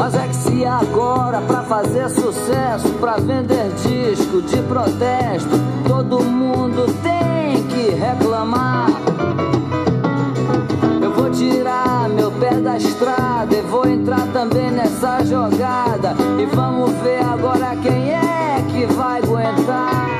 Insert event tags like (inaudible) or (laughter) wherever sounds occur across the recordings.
Mas é que se agora pra fazer sucesso, pra vender disco de protesto, todo mundo tem que reclamar. Eu vou tirar meu pé da estrada e vou entrar também nessa jogada. E vamos ver agora quem é que vai aguentar.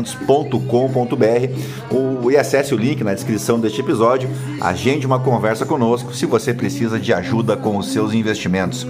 investimentos.com.br e acesse o link na descrição deste episódio. Agende uma conversa conosco se você precisa de ajuda com os seus investimentos.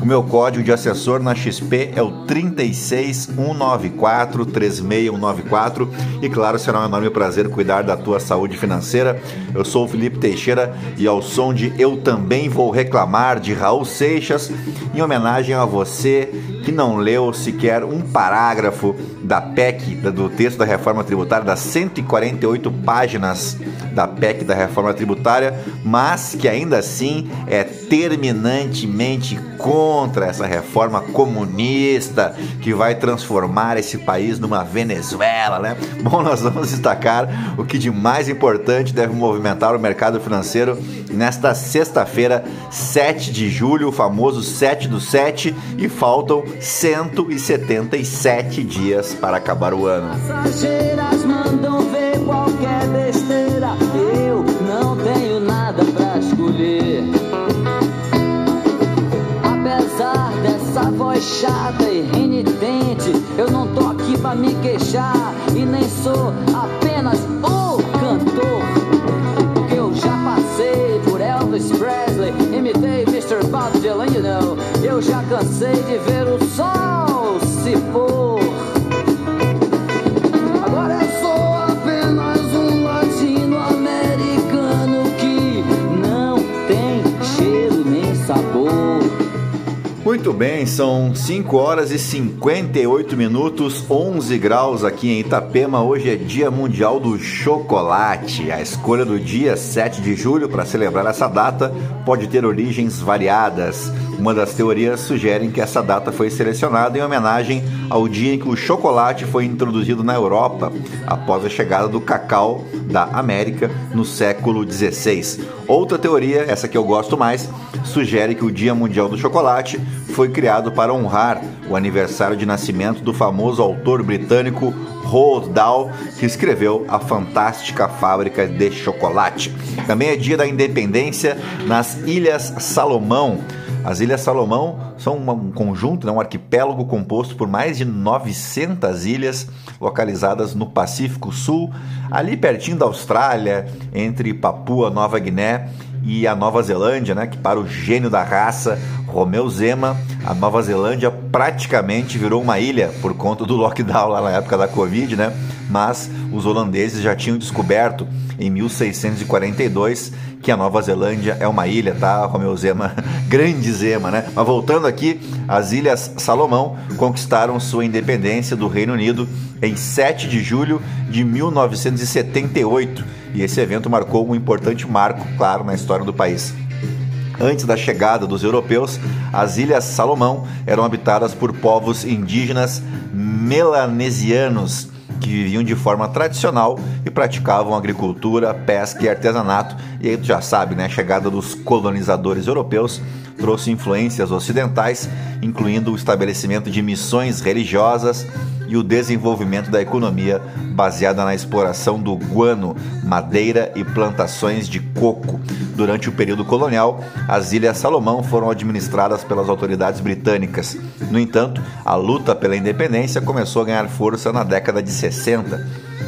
O meu código de assessor na XP é o 36194 36194 e claro, será um enorme prazer cuidar da tua saúde financeira. Eu sou o Felipe Teixeira e ao som de Eu Também Vou Reclamar de Raul Seixas, em homenagem a você que não leu sequer um parágrafo da PEC, do texto da reforma tributária, das 148 páginas da PEC da reforma tributária, mas que ainda assim é terminantemente contra essa reforma comunista que vai transformar esse país numa Venezuela, né? (laughs) Bom, nós vamos destacar o que de mais importante deve movimentar o mercado financeiro nesta sexta-feira, 7 de julho, o famoso 7 do 7, e faltam 177 dias para acabar o ano. Passageiras mandam ver qualquer besteira. Eu não tenho nada escolher. Apesar dessa voz chata e renitente, eu não tô aqui pra me queixar e nem sou apenas cansei de ver o sol se pôr. Agora eu sou apenas um latino-americano que não tem cheiro nem sabor. Muito bem, são 5 horas e 58 minutos, 11 graus aqui em Itapema. Hoje é Dia Mundial do Chocolate. A escolha do dia 7 de julho para celebrar essa data pode ter origens variadas. Uma das teorias sugere que essa data foi selecionada em homenagem ao dia em que o chocolate foi introduzido na Europa, após a chegada do cacau da América no século XVI. Outra teoria, essa que eu gosto mais, sugere que o Dia Mundial do Chocolate foi criado para honrar o aniversário de nascimento do famoso autor britânico Roald Dahl, que escreveu A Fantástica Fábrica de Chocolate. Também é dia da independência nas Ilhas Salomão. As Ilhas Salomão são um conjunto, né, um arquipélago composto por mais de 900 ilhas localizadas no Pacífico Sul, ali pertinho da Austrália, entre Papua Nova Guiné e a Nova Zelândia, né, que para o gênio da raça, Romeu Zema, a Nova Zelândia praticamente virou uma ilha por conta do lockdown lá na época da Covid, né? Mas os holandeses já tinham descoberto em 1642 que a Nova Zelândia é uma ilha, tá? Romeu Zema, (laughs) grande Zema, né? Mas voltando aqui, as Ilhas Salomão conquistaram sua independência do Reino Unido em 7 de julho de 1978 e esse evento marcou um importante marco, claro, na história do país. Antes da chegada dos europeus, as Ilhas Salomão eram habitadas por povos indígenas melanesianos que viviam de forma tradicional e praticavam agricultura, pesca e artesanato. E aí tu já sabe, né? A chegada dos colonizadores europeus trouxe influências ocidentais, incluindo o estabelecimento de missões religiosas e o desenvolvimento da economia baseada na exploração do guano, madeira e plantações de coco. Durante o período colonial, as Ilhas Salomão foram administradas pelas autoridades britânicas. No entanto, a luta pela independência começou a ganhar força na década de 60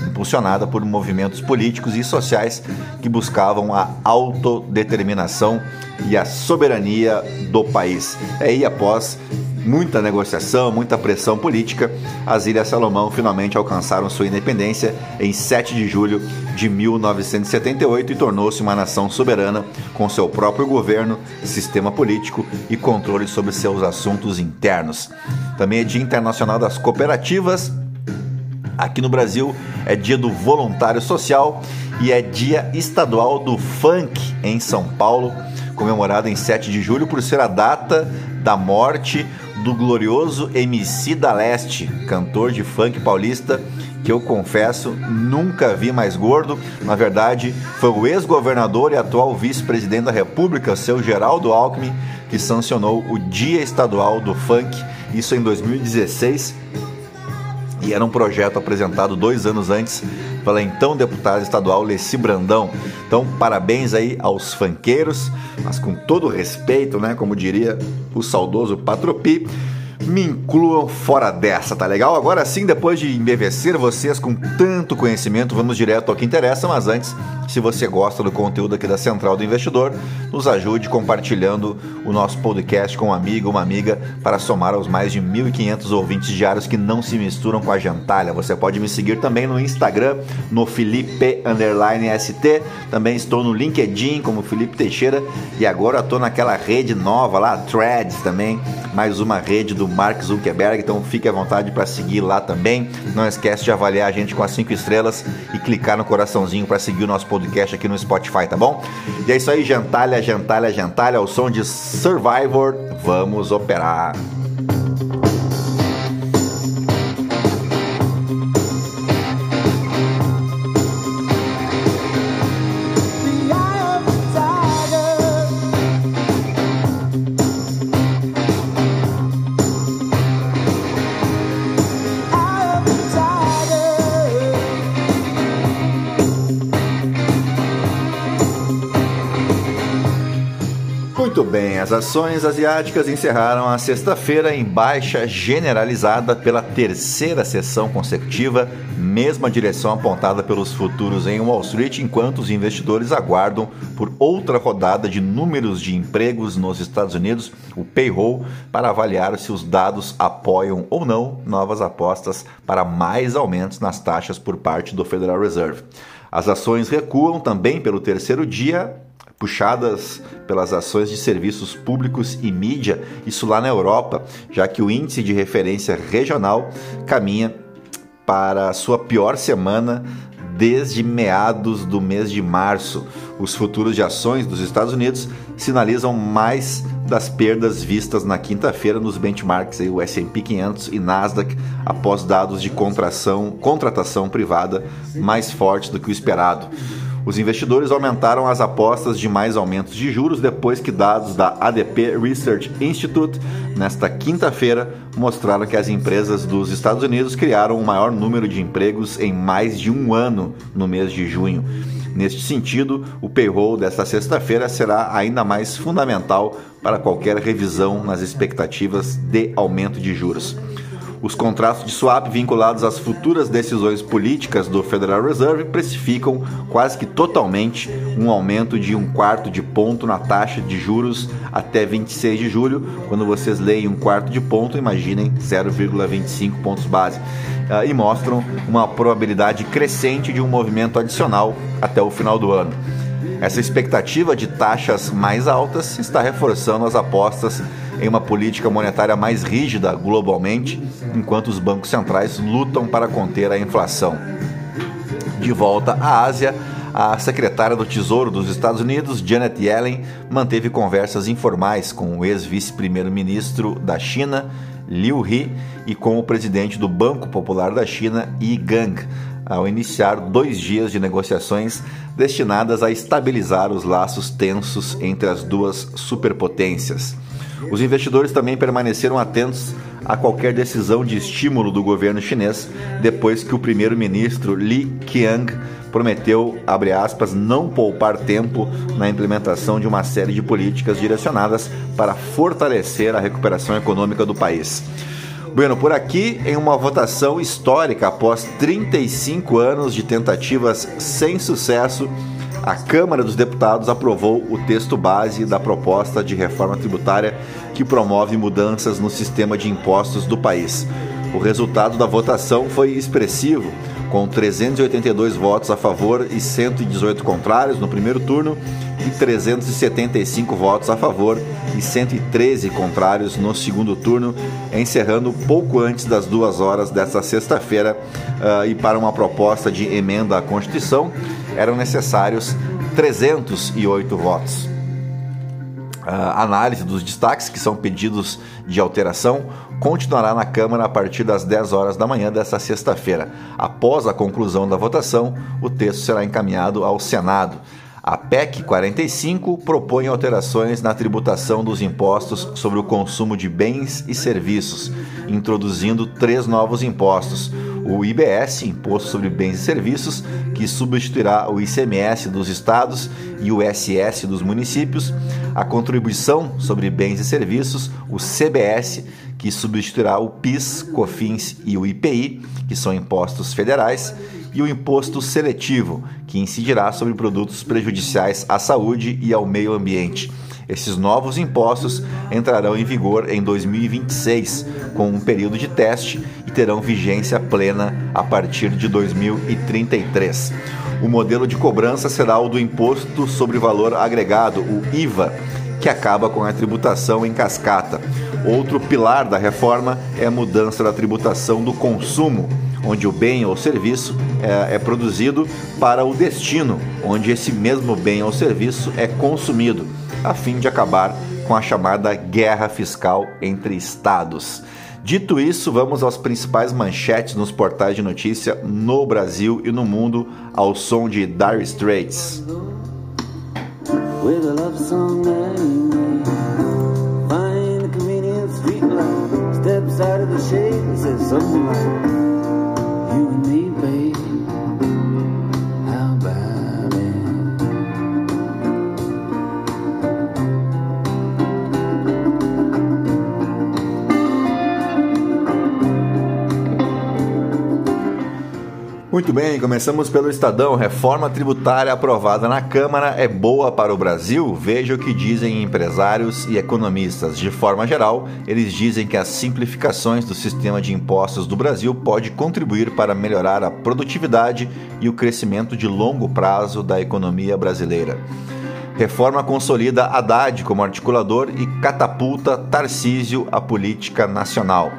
impulsionada por movimentos políticos e sociais que buscavam a autodeterminação e a soberania do país. É aí após muita negociação, muita pressão política, as Ilhas Salomão finalmente alcançaram sua independência em 7 de julho de 1978 e tornou-se uma nação soberana com seu próprio governo, sistema político e controle sobre seus assuntos internos. Também é Dia Internacional das Cooperativas. Aqui no Brasil é Dia do Voluntário Social e é Dia Estadual do Funk em São Paulo, comemorado em 7 de julho por ser a data da morte do glorioso MC da Leste, cantor de funk paulista, que eu confesso nunca vi mais gordo. Na verdade, foi o ex-governador e atual vice-presidente da República, seu Geraldo Alckmin, que sancionou o Dia Estadual do Funk, isso em 2016. E era um projeto apresentado dois anos antes pela então deputada estadual Leci Brandão. Então, parabéns aí aos fanqueiros, mas com todo respeito, né? Como diria o saudoso Patropi me incluam fora dessa, tá legal? Agora sim, depois de embevecer vocês com tanto conhecimento, vamos direto ao que interessa, mas antes, se você gosta do conteúdo aqui da Central do Investidor, nos ajude compartilhando o nosso podcast com um amigo, uma amiga, para somar aos mais de 1.500 ouvintes diários que não se misturam com a gentalha. Você pode me seguir também no Instagram, no Felipe ST, também estou no LinkedIn como Felipe Teixeira e agora estou naquela rede nova lá, Threads também, mais uma rede do Mark Zuckerberg, então fique à vontade para seguir lá também. Não esquece de avaliar a gente com as 5 estrelas e clicar no coraçãozinho para seguir o nosso podcast aqui no Spotify, tá bom? E é isso aí, gentalha, gentalha, gentalha, o som de Survivor, vamos operar. As ações asiáticas encerraram a sexta-feira em baixa generalizada pela terceira sessão consecutiva, mesma direção apontada pelos futuros em Wall Street, enquanto os investidores aguardam por outra rodada de números de empregos nos Estados Unidos, o payroll, para avaliar se os dados apoiam ou não novas apostas para mais aumentos nas taxas por parte do Federal Reserve. As ações recuam também pelo terceiro dia puxadas pelas ações de serviços públicos e mídia, isso lá na Europa, já que o índice de referência regional caminha para a sua pior semana desde meados do mês de março. Os futuros de ações dos Estados Unidos sinalizam mais das perdas vistas na quinta-feira nos benchmarks, aí, o S&P 500 e Nasdaq, após dados de contração, contratação privada mais fortes do que o esperado. Os investidores aumentaram as apostas de mais aumentos de juros depois que dados da ADP Research Institute, nesta quinta-feira, mostraram que as empresas dos Estados Unidos criaram o maior número de empregos em mais de um ano no mês de junho. Neste sentido, o payroll desta sexta-feira será ainda mais fundamental para qualquer revisão nas expectativas de aumento de juros. Os contratos de swap vinculados às futuras decisões políticas do Federal Reserve precificam quase que totalmente um aumento de um quarto de ponto na taxa de juros até 26 de julho. Quando vocês leem um quarto de ponto, imaginem 0,25 pontos base. Uh, e mostram uma probabilidade crescente de um movimento adicional até o final do ano. Essa expectativa de taxas mais altas está reforçando as apostas em uma política monetária mais rígida globalmente, enquanto os bancos centrais lutam para conter a inflação. De volta à Ásia, a secretária do Tesouro dos Estados Unidos, Janet Yellen, manteve conversas informais com o ex-vice-primeiro-ministro da China, Liu He, e com o presidente do Banco Popular da China, Yi Gang, ao iniciar dois dias de negociações destinadas a estabilizar os laços tensos entre as duas superpotências. Os investidores também permaneceram atentos a qualquer decisão de estímulo do governo chinês depois que o primeiro-ministro Li Qiang prometeu, abre aspas, não poupar tempo na implementação de uma série de políticas direcionadas para fortalecer a recuperação econômica do país. Bueno, por aqui, em uma votação histórica após 35 anos de tentativas sem sucesso, a Câmara dos Deputados aprovou o texto base da proposta de reforma tributária que promove mudanças no sistema de impostos do país. O resultado da votação foi expressivo, com 382 votos a favor e 118 contrários no primeiro turno e 375 votos a favor e 113 contrários no segundo turno, encerrando pouco antes das duas horas desta sexta-feira. Uh, e para uma proposta de emenda à Constituição, eram necessários 308 votos. A análise dos destaques, que são pedidos de alteração, continuará na Câmara a partir das 10 horas da manhã desta sexta-feira. Após a conclusão da votação, o texto será encaminhado ao Senado. A PEC 45 propõe alterações na tributação dos impostos sobre o consumo de bens e serviços, introduzindo três novos impostos: o IBS, Imposto sobre Bens e Serviços, que substituirá o ICMS dos estados e o SS dos municípios, a Contribuição sobre Bens e Serviços, o CBS, que substituirá o PIS, COFINS e o IPI, que são impostos federais, e o imposto seletivo, que incidirá sobre produtos prejudiciais à saúde e ao meio ambiente. Esses novos impostos entrarão em vigor em 2026, com um período de teste e terão vigência plena a partir de 2033. O modelo de cobrança será o do Imposto sobre Valor Agregado, o IVA, que acaba com a tributação em cascata. Outro pilar da reforma é a mudança da tributação do consumo onde o bem ou serviço é, é produzido para o destino, onde esse mesmo bem ou serviço é consumido, a fim de acabar com a chamada guerra fiscal entre estados. Dito isso, vamos às principais manchetes nos portais de notícia no Brasil e no mundo ao som de Dire Straits. Muito bem, começamos pelo Estadão. Reforma tributária aprovada na Câmara é boa para o Brasil? Veja o que dizem empresários e economistas. De forma geral, eles dizem que as simplificações do sistema de impostos do Brasil pode contribuir para melhorar a produtividade e o crescimento de longo prazo da economia brasileira. Reforma consolida Haddad como articulador e catapulta Tarcísio à política nacional.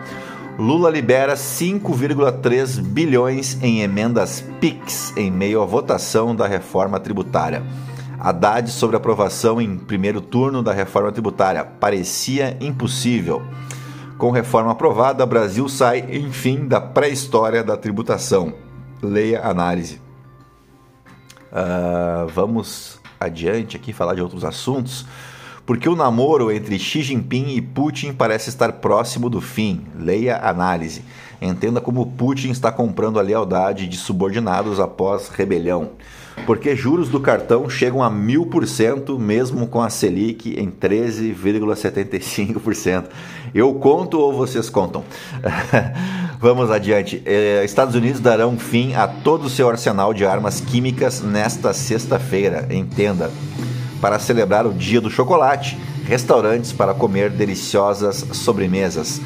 Lula libera 5,3 bilhões em emendas PIX em meio à votação da reforma tributária. Haddad sobre aprovação em primeiro turno da reforma tributária. Parecia impossível. Com reforma aprovada, Brasil sai, enfim, da pré-história da tributação. Leia análise. Uh, vamos adiante aqui falar de outros assuntos porque o namoro entre Xi Jinping e Putin parece estar próximo do fim. Leia análise. Entenda como Putin está comprando a lealdade de subordinados após rebelião. Porque juros do cartão chegam a mil por cento, mesmo com a Selic em 13,75%. Eu conto ou vocês contam? (laughs) Vamos adiante. Eh, Estados Unidos darão fim a todo o seu arsenal de armas químicas nesta sexta-feira. Entenda para celebrar o Dia do Chocolate, restaurantes para comer deliciosas sobremesas.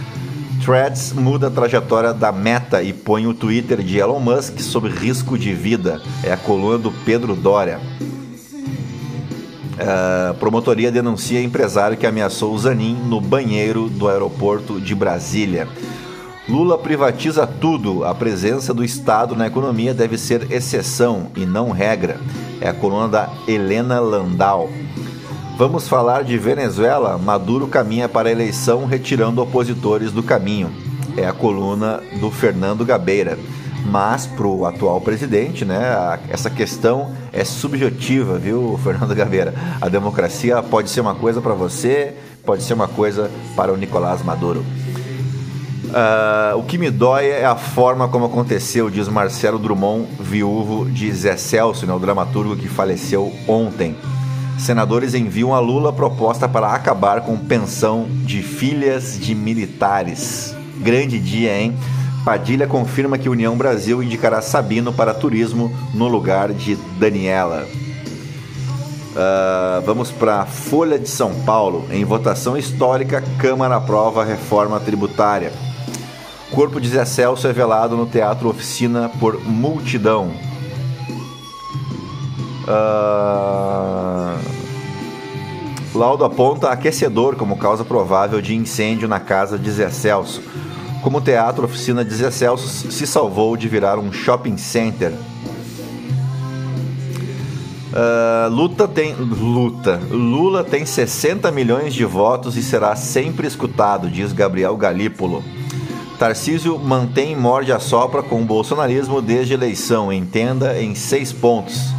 Threads muda a trajetória da Meta e põe o Twitter de Elon Musk sob risco de vida. É a coluna do Pedro Dória. Uh, promotoria denuncia empresário que ameaçou o Zanin no banheiro do aeroporto de Brasília. Lula privatiza tudo. A presença do Estado na economia deve ser exceção e não regra é a coluna da Helena Landau. Vamos falar de Venezuela. Maduro caminha para a eleição retirando opositores do caminho. É a coluna do Fernando Gabeira. Mas para o atual presidente, né, essa questão é subjetiva, viu, Fernando Gabeira? A democracia pode ser uma coisa para você, pode ser uma coisa para o Nicolás Maduro. Uh, o que me dói é a forma como aconteceu, diz Marcelo Drummond, viúvo de Zé Celso, né, o dramaturgo que faleceu ontem. Senadores enviam a Lula proposta para acabar com pensão de filhas de militares. Grande dia, hein? Padilha confirma que União Brasil indicará Sabino para turismo no lugar de Daniela. Uh, vamos para Folha de São Paulo. Em votação histórica, Câmara aprova a reforma tributária. Corpo de Zé Celso é velado no Teatro Oficina por multidão. Uh... Laudo aponta aquecedor como causa provável de incêndio na casa de Zé Celso. Como o Teatro Oficina de Zé Celso se salvou de virar um shopping center Uh, luta tem. Luta. Lula tem 60 milhões de votos e será sempre escutado, diz Gabriel Galípolo. Tarcísio mantém morde a sopra com o bolsonarismo desde eleição, entenda em seis pontos.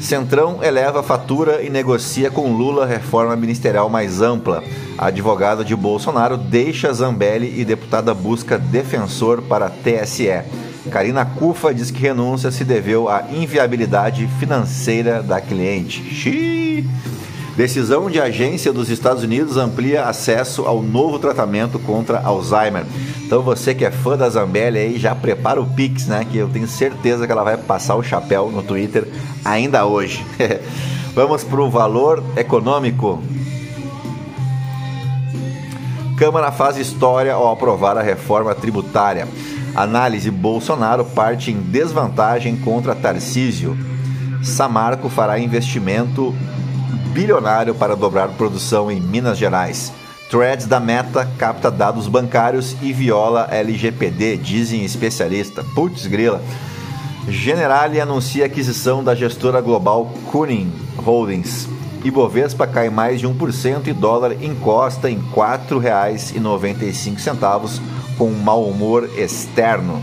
Centrão eleva a fatura e negocia com Lula reforma ministerial mais ampla. A advogada de Bolsonaro deixa Zambelli e deputada busca defensor para TSE. Karina Cufa diz que renúncia se deveu à inviabilidade financeira da cliente. Xiii. Decisão de agência dos Estados Unidos amplia acesso ao novo tratamento contra Alzheimer. Então você que é fã da Zambelli aí, já prepara o Pix, né? Que eu tenho certeza que ela vai passar o chapéu no Twitter ainda hoje. (laughs) Vamos para o valor econômico. Câmara faz história ao aprovar a reforma tributária. Análise: Bolsonaro parte em desvantagem contra Tarcísio. Samarco fará investimento bilionário para dobrar produção em Minas Gerais. Threads da Meta capta dados bancários e viola LGPD, dizem especialistas. Putz grila. Generali anuncia aquisição da gestora global Kuning Holdings. Ibovespa cai mais de 1% e dólar encosta em R$ 4,95 com mau humor externo.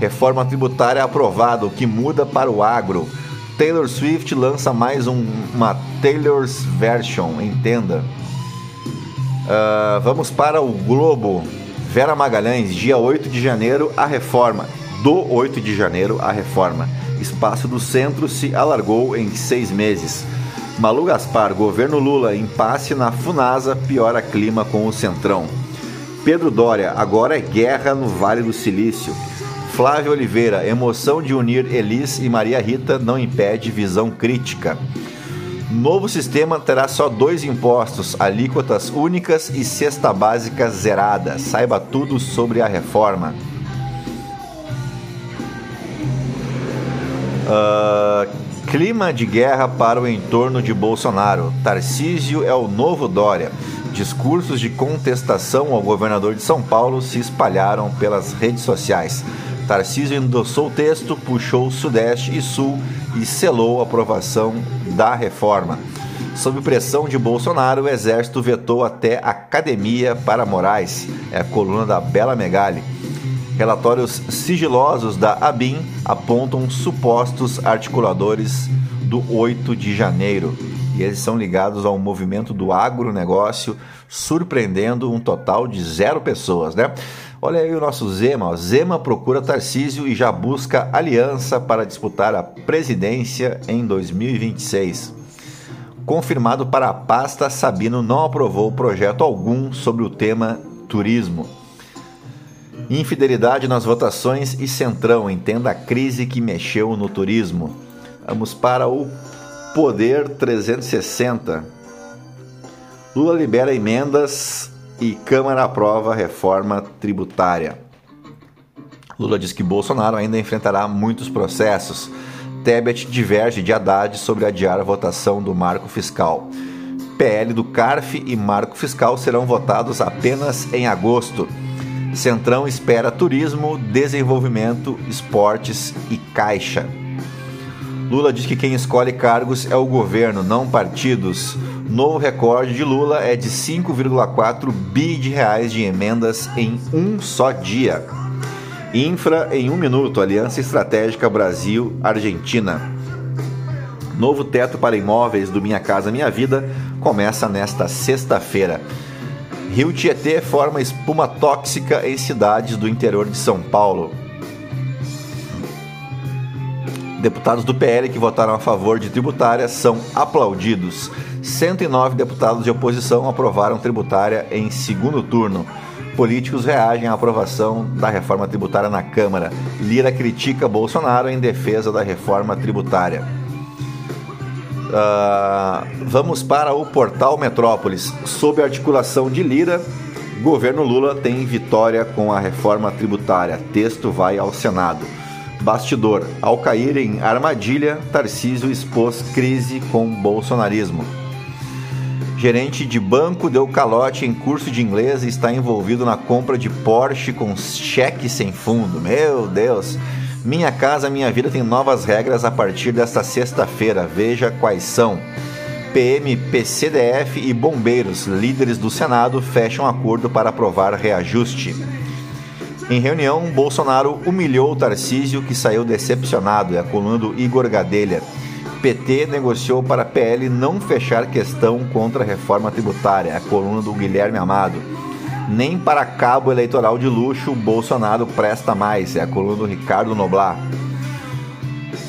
Reforma tributária aprovada, o que muda para o agro. Taylor Swift lança mais um, uma Taylor's Version, entenda. Uh, vamos para o Globo. Vera Magalhães, dia 8 de janeiro, a reforma. Do 8 de janeiro, a reforma. Espaço do centro se alargou em seis meses. Malu Gaspar, governo Lula, impasse na Funasa, piora clima com o Centrão. Pedro Dória, agora é guerra no Vale do Silício. Flávio Oliveira, emoção de unir Elis e Maria Rita não impede visão crítica. Novo sistema terá só dois impostos, alíquotas únicas e cesta básica zerada. Saiba tudo sobre a reforma. Uh, clima de guerra para o entorno de Bolsonaro. Tarcísio é o novo Dória. Discursos de contestação ao governador de São Paulo se espalharam pelas redes sociais. Tarcísio endossou o texto, puxou Sudeste e Sul e selou a aprovação da reforma. Sob pressão de Bolsonaro, o Exército vetou até academia para Moraes. É a coluna da Bela Megali. Relatórios sigilosos da ABIN apontam supostos articuladores do 8 de janeiro e eles são ligados ao movimento do agronegócio, surpreendendo um total de zero pessoas, né? Olha aí o nosso Zema. Zema procura Tarcísio e já busca aliança para disputar a presidência em 2026. Confirmado para a pasta, Sabino não aprovou projeto algum sobre o tema turismo. Infidelidade nas votações e Centrão entenda a crise que mexeu no turismo. Vamos para o Poder 360. Lula libera emendas e Câmara aprova reforma tributária. Lula diz que Bolsonaro ainda enfrentará muitos processos. Tebet diverge de Haddad sobre adiar a votação do marco fiscal. PL do CARF e marco fiscal serão votados apenas em agosto. Centrão espera turismo, desenvolvimento, esportes e caixa. Lula diz que quem escolhe cargos é o governo, não partidos. Novo recorde de Lula é de 5,4 bi de reais de emendas em um só dia. Infra em um minuto, Aliança Estratégica Brasil-Argentina. Novo teto para imóveis do Minha Casa Minha Vida começa nesta sexta-feira. Rio Tietê forma espuma tóxica em cidades do interior de São Paulo. Deputados do PL que votaram a favor de tributária são aplaudidos. 109 deputados de oposição aprovaram tributária em segundo turno. Políticos reagem à aprovação da reforma tributária na Câmara. Lira critica Bolsonaro em defesa da reforma tributária. Uh, vamos para o portal Metrópolis. Sob articulação de Lira, governo Lula tem vitória com a reforma tributária. Texto vai ao Senado. Bastidor. Ao cair em armadilha, Tarcísio expôs crise com bolsonarismo. Gerente de banco deu calote em curso de inglês e está envolvido na compra de Porsche com cheque sem fundo. Meu Deus! Minha Casa Minha Vida tem novas regras a partir desta sexta-feira. Veja quais são. PM, PCDF e bombeiros, líderes do Senado, fecham acordo para aprovar reajuste. Em reunião, Bolsonaro humilhou Tarcísio, que saiu decepcionado, é a coluna do Igor Gadelha. PT negociou para a PL não fechar questão contra a reforma tributária, a coluna do Guilherme Amado. Nem para cabo eleitoral de luxo Bolsonaro presta mais, é a coluna do Ricardo Noblar.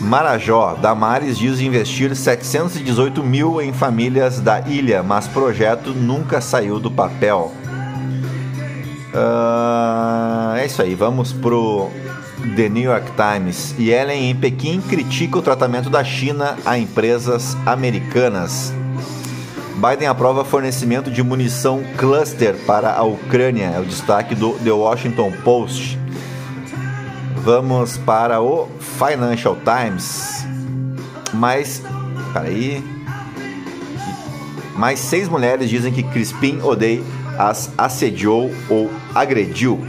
Marajó, Damares diz investir 718 mil em famílias da ilha, mas projeto nunca saiu do papel. Uh, é isso aí, vamos pro The New York Times. Yellen em Pequim critica o tratamento da China a empresas americanas. Biden aprova fornecimento de munição cluster para a Ucrânia, é o destaque do The Washington Post. Vamos para o Financial Times. Mais. Peraí. Mais seis mulheres dizem que Crispin Odei as assediou ou agrediu.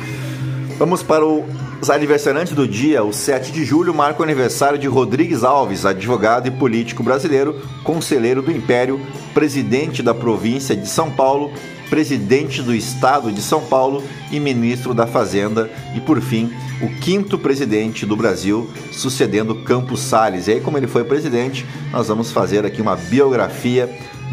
Vamos para o os aniversariantes do dia, o 7 de julho, marca o aniversário de Rodrigues Alves, advogado e político brasileiro, conselheiro do Império, presidente da província de São Paulo, presidente do estado de São Paulo e ministro da Fazenda, e por fim, o quinto presidente do Brasil, sucedendo Campos Salles. E aí, como ele foi presidente, nós vamos fazer aqui uma biografia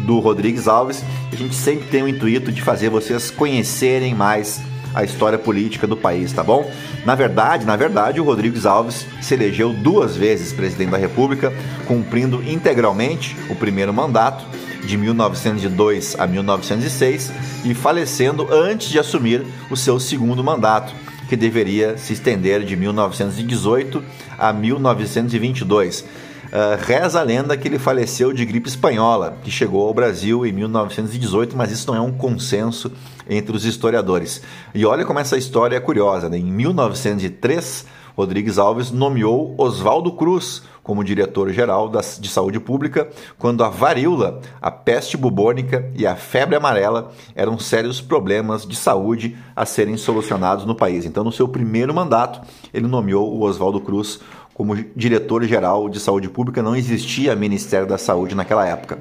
do Rodrigues Alves. A gente sempre tem o intuito de fazer vocês conhecerem mais a história política do país, tá bom? Na verdade, na verdade, o Rodrigues Alves se elegeu duas vezes presidente da República, cumprindo integralmente o primeiro mandato de 1902 a 1906 e falecendo antes de assumir o seu segundo mandato, que deveria se estender de 1918 a 1922. Uh, reza a lenda que ele faleceu de gripe espanhola, que chegou ao Brasil em 1918, mas isso não é um consenso entre os historiadores. E olha como essa história é curiosa. Né? Em 1903, Rodrigues Alves nomeou Oswaldo Cruz como diretor-geral de saúde pública, quando a varíola, a peste bubônica e a febre amarela eram sérios problemas de saúde a serem solucionados no país. Então, no seu primeiro mandato, ele nomeou o Oswaldo Cruz como diretor-geral de saúde pública, não existia Ministério da Saúde naquela época.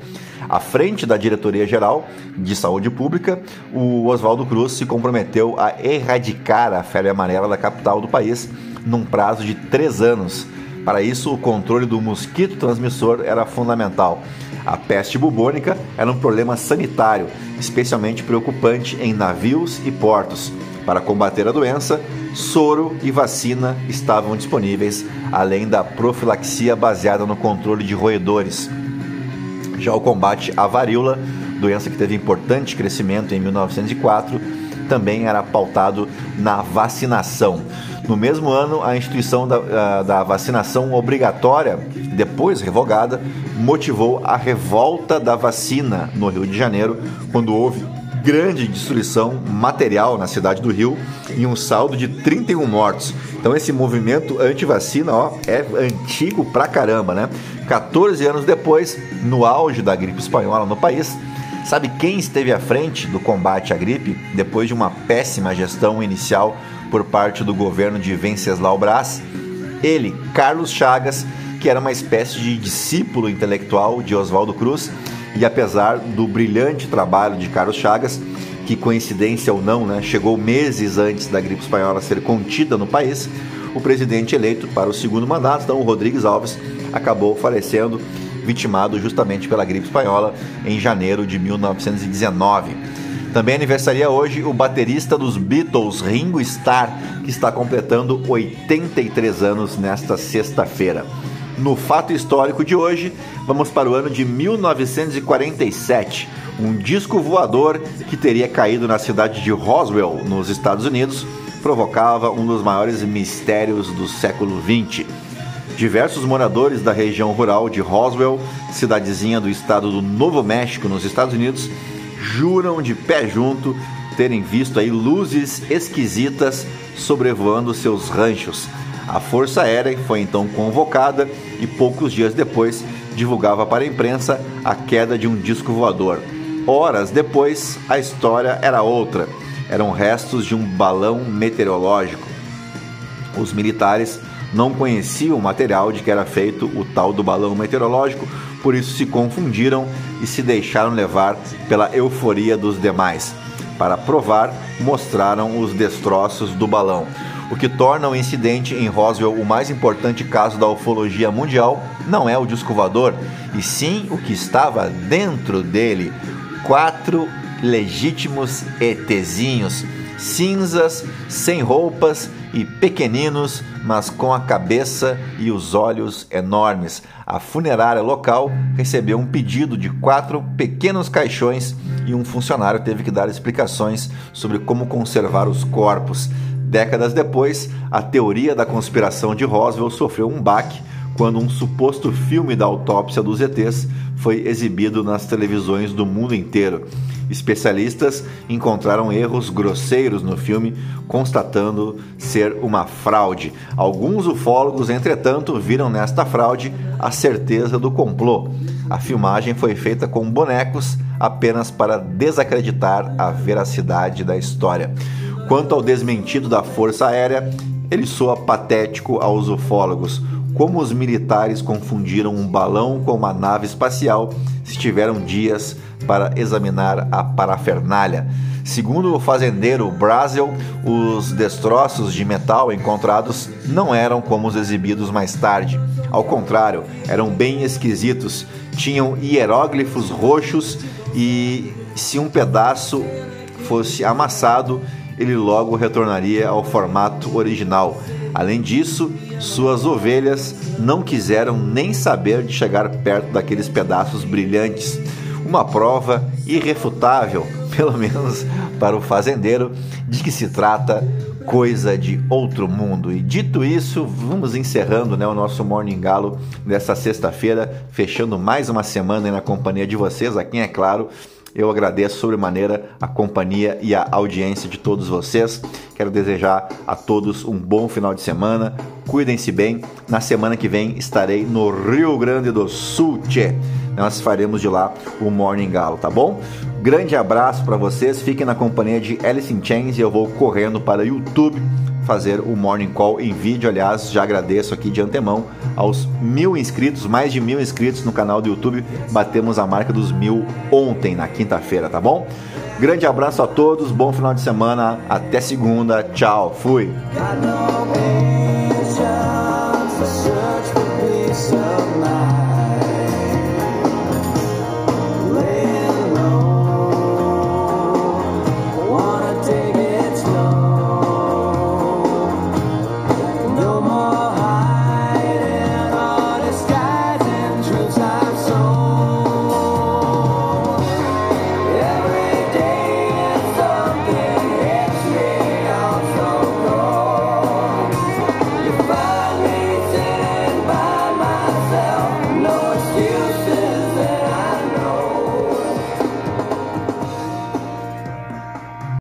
À frente da Diretoria-Geral de Saúde Pública, o Oswaldo Cruz se comprometeu a erradicar a febre amarela da capital do país num prazo de três anos. Para isso, o controle do mosquito transmissor era fundamental. A peste bubônica era um problema sanitário, especialmente preocupante em navios e portos. Para combater a doença, soro e vacina estavam disponíveis, além da profilaxia baseada no controle de roedores. Já o combate à varíola, doença que teve importante crescimento em 1904, também era pautado na vacinação. No mesmo ano, a instituição da, da vacinação obrigatória, depois revogada, motivou a revolta da vacina no Rio de Janeiro, quando houve grande destruição material na cidade do Rio e um saldo de 31 mortos. Então esse movimento anti-vacina ó, é antigo pra caramba, né? 14 anos depois, no auge da gripe espanhola no país, sabe quem esteve à frente do combate à gripe depois de uma péssima gestão inicial por parte do governo de Venceslau Braz? Ele, Carlos Chagas, que era uma espécie de discípulo intelectual de Oswaldo Cruz e apesar do brilhante trabalho de Carlos Chagas, que coincidência ou não, né, chegou meses antes da gripe espanhola ser contida no país, o presidente eleito para o segundo mandato, então o Rodrigues Alves, acabou falecendo, vitimado justamente pela gripe espanhola em janeiro de 1919. Também aniversaria hoje o baterista dos Beatles, Ringo Starr, que está completando 83 anos nesta sexta-feira. No fato histórico de hoje, vamos para o ano de 1947. Um disco voador que teria caído na cidade de Roswell, nos Estados Unidos, provocava um dos maiores mistérios do século XX. Diversos moradores da região rural de Roswell, cidadezinha do estado do Novo México, nos Estados Unidos, juram de pé junto terem visto aí luzes esquisitas sobrevoando seus ranchos. A Força Aérea foi então convocada e poucos dias depois divulgava para a imprensa a queda de um disco voador. Horas depois, a história era outra. Eram restos de um balão meteorológico. Os militares não conheciam o material de que era feito o tal do balão meteorológico, por isso se confundiram e se deixaram levar pela euforia dos demais. Para provar, mostraram os destroços do balão, o que torna o incidente em Roswell o mais importante caso da ufologia mundial não é o disco voador, e sim o que estava dentro dele. Quatro legítimos ETzinhos, cinzas, sem roupas e pequeninos, mas com a cabeça e os olhos enormes. A funerária local recebeu um pedido de quatro pequenos caixões e um funcionário teve que dar explicações sobre como conservar os corpos. Décadas depois, a teoria da conspiração de Roswell sofreu um baque quando um suposto filme da autópsia dos ETs foi exibido nas televisões do mundo inteiro. Especialistas encontraram erros grosseiros no filme, constatando ser uma fraude. Alguns ufólogos, entretanto, viram nesta fraude a certeza do complô. A filmagem foi feita com bonecos apenas para desacreditar a veracidade da história. Quanto ao desmentido da Força Aérea, ele soa patético aos ufólogos como os militares confundiram um balão com uma nave espacial se tiveram dias para examinar a parafernália. Segundo o fazendeiro Brasil, os destroços de metal encontrados não eram como os exibidos mais tarde. Ao contrário, eram bem esquisitos. Tinham hieróglifos roxos e se um pedaço fosse amassado, ele logo retornaria ao formato original. Além disso, suas ovelhas não quiseram nem saber de chegar perto daqueles pedaços brilhantes. Uma prova irrefutável, (laughs) pelo menos para o fazendeiro, de que se trata coisa de outro mundo. E dito isso, vamos encerrando né, o nosso Morning Galo dessa sexta-feira, fechando mais uma semana na companhia de vocês, a quem é claro eu agradeço sobremaneira a companhia e a audiência de todos vocês. Quero desejar a todos um bom final de semana. Cuidem-se bem. Na semana que vem estarei no Rio Grande do Sul. Tchê. Nós faremos de lá o Morning Galo, tá bom? Grande abraço para vocês. Fiquem na companhia de Alice in Chains e eu vou correndo para o YouTube fazer o Morning Call em vídeo. Aliás, já agradeço aqui de antemão aos mil inscritos, mais de mil inscritos no canal do YouTube. Batemos a marca dos mil ontem, na quinta-feira, tá bom? Grande abraço a todos, bom final de semana, até segunda, tchau, fui!